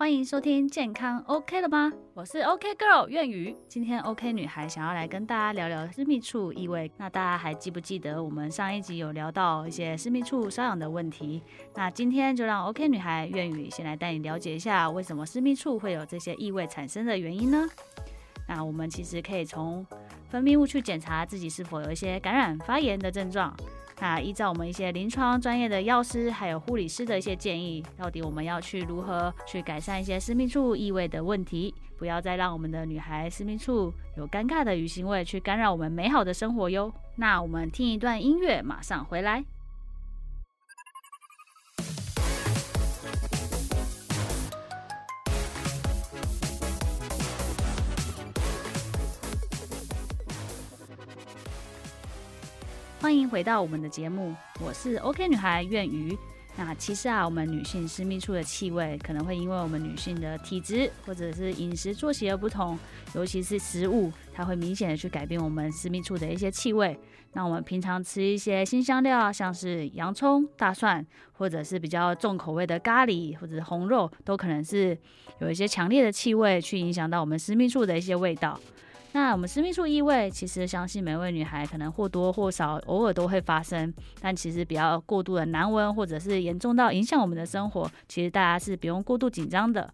欢迎收听健康 OK 了吗？我是 OK Girl 苑宇。今天 OK 女孩想要来跟大家聊聊私密处异味。那大家还记不记得我们上一集有聊到一些私密处瘙痒的问题？那今天就让 OK 女孩苑宇先来带你了解一下，为什么私密处会有这些异味产生的原因呢？那我们其实可以从分泌物去检查自己是否有一些感染发炎的症状。那依照我们一些临床专业的药师还有护理师的一些建议，到底我们要去如何去改善一些私密处异味的问题，不要再让我们的女孩私密处有尴尬的鱼腥味去干扰我们美好的生活哟。那我们听一段音乐，马上回来。欢迎回到我们的节目，我是 OK 女孩苑瑜。那其实啊，我们女性私密处的气味可能会因为我们女性的体质或者是饮食作息而不同，尤其是食物，它会明显的去改变我们私密处的一些气味。那我们平常吃一些新香料，像是洋葱、大蒜，或者是比较重口味的咖喱或者是红肉，都可能是有一些强烈的气味去影响到我们私密处的一些味道。那我们私密处异味，其实相信每位女孩可能或多或少偶尔都会发生，但其实比较过度的难闻，或者是严重到影响我们的生活，其实大家是不用过度紧张的。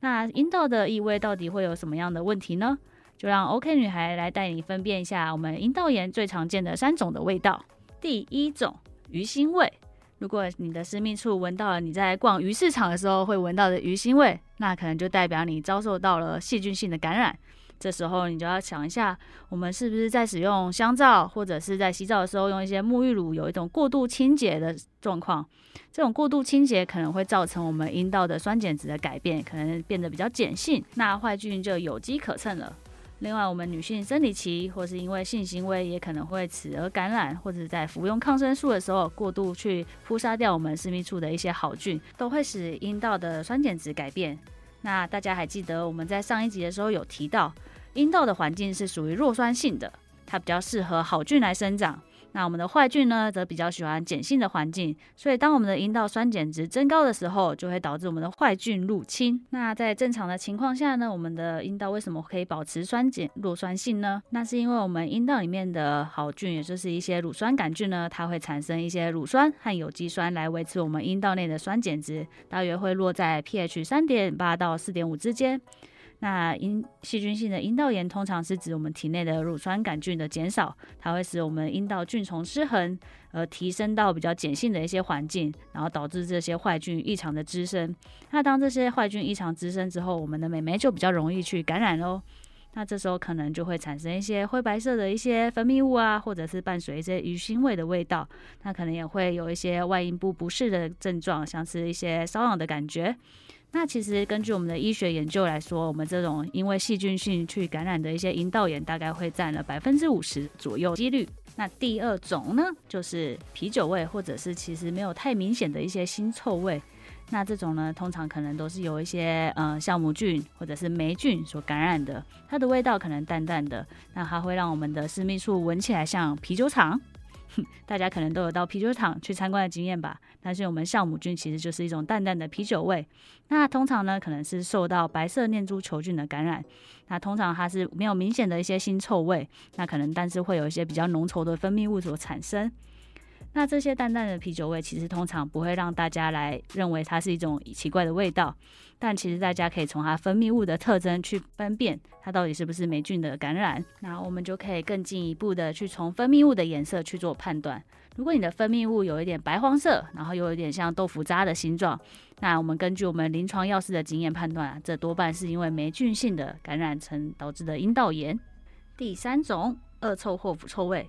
那阴道的异味到底会有什么样的问题呢？就让 OK 女孩来带你分辨一下我们阴道炎最常见的三种的味道。第一种鱼腥味，如果你的私密处闻到了你在逛鱼市场的时候会闻到的鱼腥味，那可能就代表你遭受到了细菌性的感染。这时候你就要想一下，我们是不是在使用香皂，或者是在洗澡的时候用一些沐浴乳，有一种过度清洁的状况。这种过度清洁可能会造成我们阴道的酸碱值的改变，可能变得比较碱性，那坏菌就有机可乘了。另外，我们女性生理期或是因为性行为，也可能会此而感染，或者在服用抗生素的时候过度去扑杀掉我们私密处的一些好菌，都会使阴道的酸碱值改变。那大家还记得我们在上一集的时候有提到？阴道的环境是属于弱酸性的，它比较适合好菌来生长。那我们的坏菌呢，则比较喜欢碱性的环境。所以，当我们的阴道酸碱值增高的时候，就会导致我们的坏菌入侵。那在正常的情况下呢，我们的阴道为什么可以保持酸碱弱酸性呢？那是因为我们阴道里面的好菌，也就是一些乳酸杆菌呢，它会产生一些乳酸和有机酸来维持我们阴道内的酸碱值，大约会落在 pH 三点八到四点五之间。那阴细菌性的阴道炎通常是指我们体内的乳酸杆菌的减少，它会使我们阴道菌丛失衡，而提升到比较碱性的一些环境，然后导致这些坏菌异常的滋生。那当这些坏菌异常滋生之后，我们的美眉就比较容易去感染喽。那这时候可能就会产生一些灰白色的一些分泌物啊，或者是伴随一些鱼腥味的味道。那可能也会有一些外阴部不适的症状，像是一些瘙痒的感觉。那其实根据我们的医学研究来说，我们这种因为细菌性去感染的一些阴道炎，大概会占了百分之五十左右几率。那第二种呢，就是啤酒味，或者是其实没有太明显的一些腥臭味。那这种呢，通常可能都是有一些呃酵母菌或者是霉菌所感染的，它的味道可能淡淡的，那它会让我们的私密处闻起来像啤酒厂。大家可能都有到啤酒厂去参观的经验吧，但是我们酵母菌其实就是一种淡淡的啤酒味。那通常呢，可能是受到白色念珠球菌的感染。那通常它是没有明显的一些腥臭味，那可能但是会有一些比较浓稠的分泌物所产生。那这些淡淡的啤酒味，其实通常不会让大家来认为它是一种奇怪的味道，但其实大家可以从它分泌物的特征去分辨它到底是不是霉菌的感染。那我们就可以更进一步的去从分泌物的颜色去做判断。如果你的分泌物有一点白黄色，然后又有点像豆腐渣的形状，那我们根据我们临床药师的经验判断啊，这多半是因为霉菌性的感染层导致的阴道炎。第三种，恶臭或腐臭味。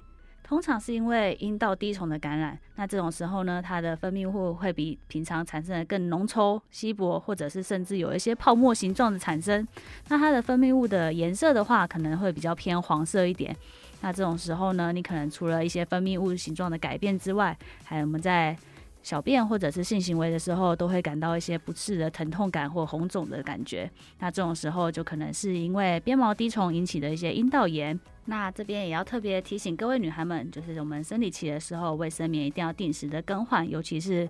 通常是因为阴道滴虫的感染，那这种时候呢，它的分泌物会比平常产生的更浓稠、稀薄，或者是甚至有一些泡沫形状的产生。那它的分泌物的颜色的话，可能会比较偏黄色一点。那这种时候呢，你可能除了一些分泌物形状的改变之外，还有我们在小便或者是性行为的时候，都会感到一些不适的疼痛感或红肿的感觉。那这种时候就可能是因为鞭毛滴虫引起的一些阴道炎。那这边也要特别提醒各位女孩们，就是我们生理期的时候，卫生棉一定要定时的更换，尤其是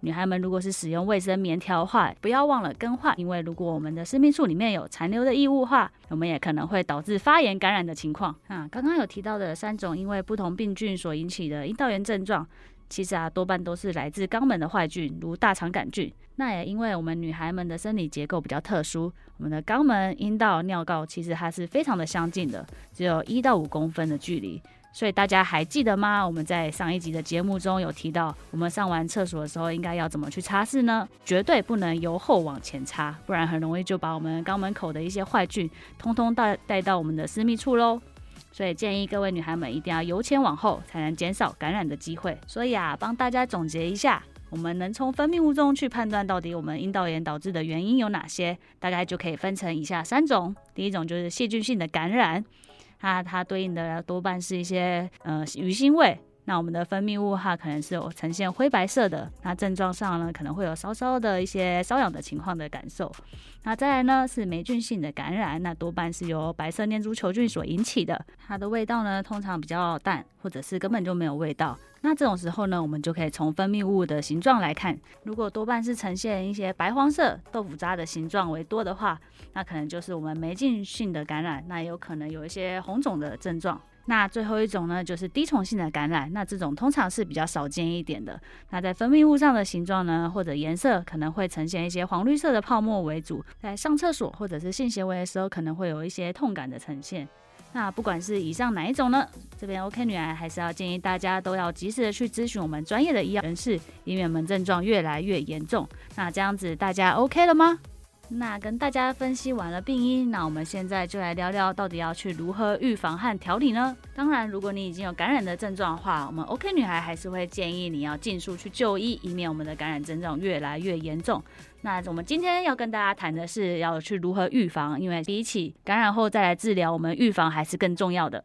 女孩们如果是使用卫生棉条的话，不要忘了更换，因为如果我们的私密处里面有残留的异物话，我们也可能会导致发炎感染的情况。啊，刚刚有提到的三种因为不同病菌所引起的阴道炎症状，其实啊多半都是来自肛门的坏菌，如大肠杆菌。那也因为我们女孩们的生理结构比较特殊，我们的肛门、阴道、尿道其实它是非常的相近的，只有一到五公分的距离。所以大家还记得吗？我们在上一集的节目中有提到，我们上完厕所的时候应该要怎么去擦拭呢？绝对不能由后往前擦，不然很容易就把我们肛门口的一些坏菌通通带带到我们的私密处喽。所以建议各位女孩们一定要由前往后，才能减少感染的机会。所以啊，帮大家总结一下，我们能从分泌物中去判断到底我们阴道炎导致的原因有哪些，大概就可以分成以下三种。第一种就是细菌性的感染。那它对应的多半是一些呃鱼腥味，那我们的分泌物哈可能是有呈现灰白色的，那症状上呢可能会有稍稍的一些瘙痒的情况的感受。那再来呢是霉菌性的感染，那多半是由白色念珠球菌所引起的，它的味道呢通常比较淡，或者是根本就没有味道。那这种时候呢，我们就可以从分泌物的形状来看，如果多半是呈现一些白黄色豆腐渣的形状为多的话，那可能就是我们霉菌性的感染，那有可能有一些红肿的症状。那最后一种呢，就是滴虫性的感染，那这种通常是比较少见一点的。那在分泌物上的形状呢，或者颜色可能会呈现一些黄绿色的泡沫为主，在上厕所或者是性行为的时候，可能会有一些痛感的呈现。那不管是以上哪一种呢，这边 OK 女孩还是要建议大家都要及时的去咨询我们专业的医药人士，以免我们症状越来越严重。那这样子大家 OK 了吗？那跟大家分析完了病因，那我们现在就来聊聊到底要去如何预防和调理呢？当然，如果你已经有感染的症状的话，我们 OK 女孩还是会建议你要尽速去就医，以免我们的感染症状越来越严重。那我们今天要跟大家谈的是要去如何预防，因为比起感染后再来治疗，我们预防还是更重要的。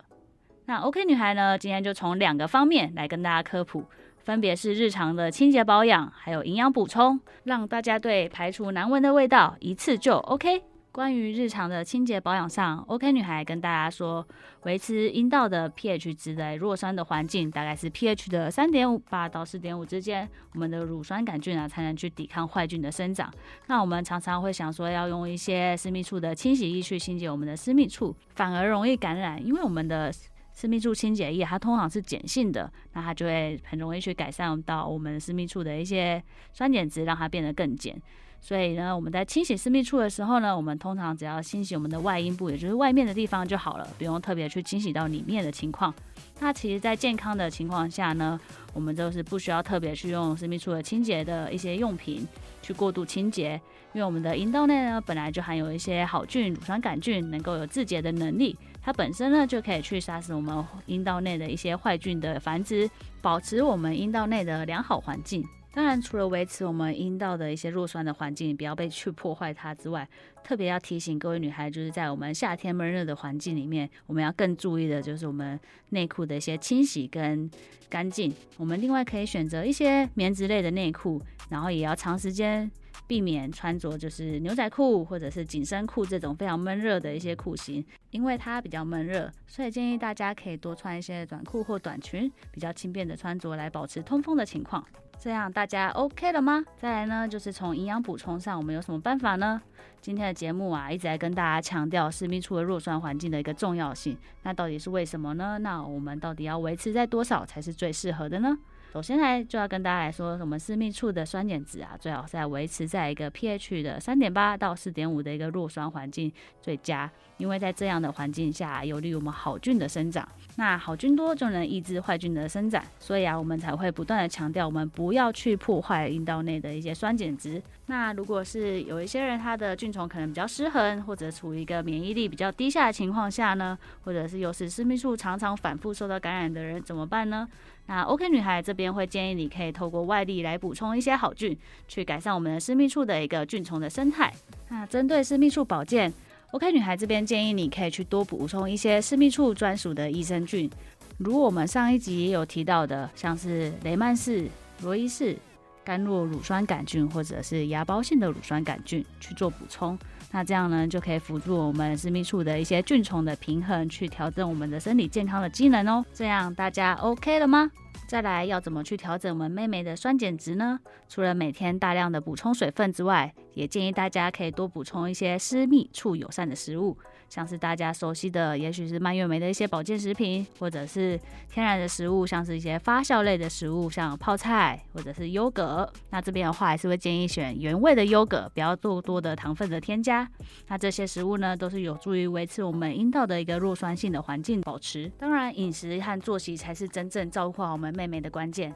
那 OK 女孩呢，今天就从两个方面来跟大家科普。分别是日常的清洁保养，还有营养补充，让大家对排除难闻的味道一次就 OK。关于日常的清洁保养上，OK 女孩跟大家说，维持阴道的 pH 值在弱酸的环境，大概是 pH 的三点五八到四点五之间，我们的乳酸杆菌啊才能去抵抗坏菌的生长。那我们常常会想说，要用一些私密处的清洗液去清洁我们的私密处，反而容易感染，因为我们的。私密处清洁液，它通常是碱性的，那它就会很容易去改善到我们私密处的一些酸碱值，让它变得更碱。所以呢，我们在清洗私密处的时候呢，我们通常只要清洗我们的外阴部，也就是外面的地方就好了，不用特别去清洗到里面的情况。那其实，在健康的情况下呢，我们都是不需要特别去用私密处的清洁的一些用品去过度清洁，因为我们的阴道内呢本来就含有一些好菌、乳酸杆菌，能够有自洁的能力。它本身呢就可以去杀死我们阴道内的一些坏菌的繁殖，保持我们阴道内的良好环境。当然，除了维持我们阴道的一些弱酸的环境，不要被去破坏它之外，特别要提醒各位女孩，就是在我们夏天闷热的环境里面，我们要更注意的就是我们内裤的一些清洗跟干净。我们另外可以选择一些棉质类的内裤，然后也要长时间。避免穿着就是牛仔裤或者是紧身裤这种非常闷热的一些裤型，因为它比较闷热，所以建议大家可以多穿一些短裤或短裙，比较轻便的穿着来保持通风的情况。这样大家 OK 了吗？再来呢，就是从营养补充上，我们有什么办法呢？今天的节目啊，一直在跟大家强调私密处的弱酸环境的一个重要性。那到底是为什么呢？那我们到底要维持在多少才是最适合的呢？首先来就要跟大家来说，我们私密处的酸碱值啊，最好是在维持在一个 pH 的三点八到四点五的一个弱酸环境最佳，因为在这样的环境下，有利于我们好菌的生长。那好菌多就能抑制坏菌的生长，所以啊，我们才会不断的强调，我们不要去破坏阴道内的一些酸碱值。那如果是有一些人他的菌虫可能比较失衡，或者处于一个免疫力比较低下的情况下呢，或者是有时私密处常常反复受到感染的人怎么办呢？那 OK 女孩这边会建议你可以透过外力来补充一些好菌，去改善我们的私密处的一个菌虫的生态。那针对私密处保健，OK 女孩这边建议你可以去多补充一些私密处专属的益生菌，如我们上一集也有提到的，像是雷曼氏、罗伊氏、甘洛乳酸杆菌或者是芽孢性的乳酸杆菌去做补充。那这样呢，就可以辅助我们私密处的一些菌虫的平衡，去调整我们的身体健康的机能哦。这样大家 OK 了吗？再来要怎么去调整我们妹妹的酸碱值呢？除了每天大量的补充水分之外，也建议大家可以多补充一些私密处友善的食物。像是大家熟悉的，也许是蔓越莓的一些保健食品，或者是天然的食物，像是一些发酵类的食物，像泡菜或者是优格。那这边的话，还是会建议选原味的优格，不要做多的糖分的添加。那这些食物呢，都是有助于维持我们阴道的一个弱酸性的环境保持。当然，饮食和作息才是真正照顾好我们妹妹的关键。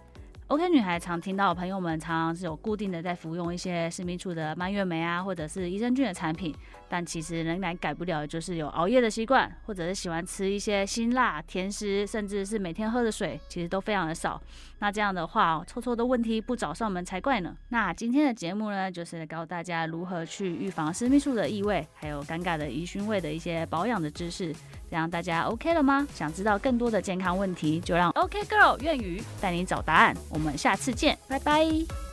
OK 女孩常听到朋友们常常是有固定的在服用一些私密处的蔓越莓啊，或者是益生菌的产品，但其实仍然改不了，就是有熬夜的习惯，或者是喜欢吃一些辛辣甜食，甚至是每天喝的水其实都非常的少。那这样的话，臭臭的问题不找上门才怪呢。那今天的节目呢，就是告诉大家如何去预防私密处的异味，还有尴尬的疑熏味的一些保养的知识。这样大家 OK 了吗？想知道更多的健康问题，就让 OK Girl 愿语带你找答案。我我们下次见，拜拜。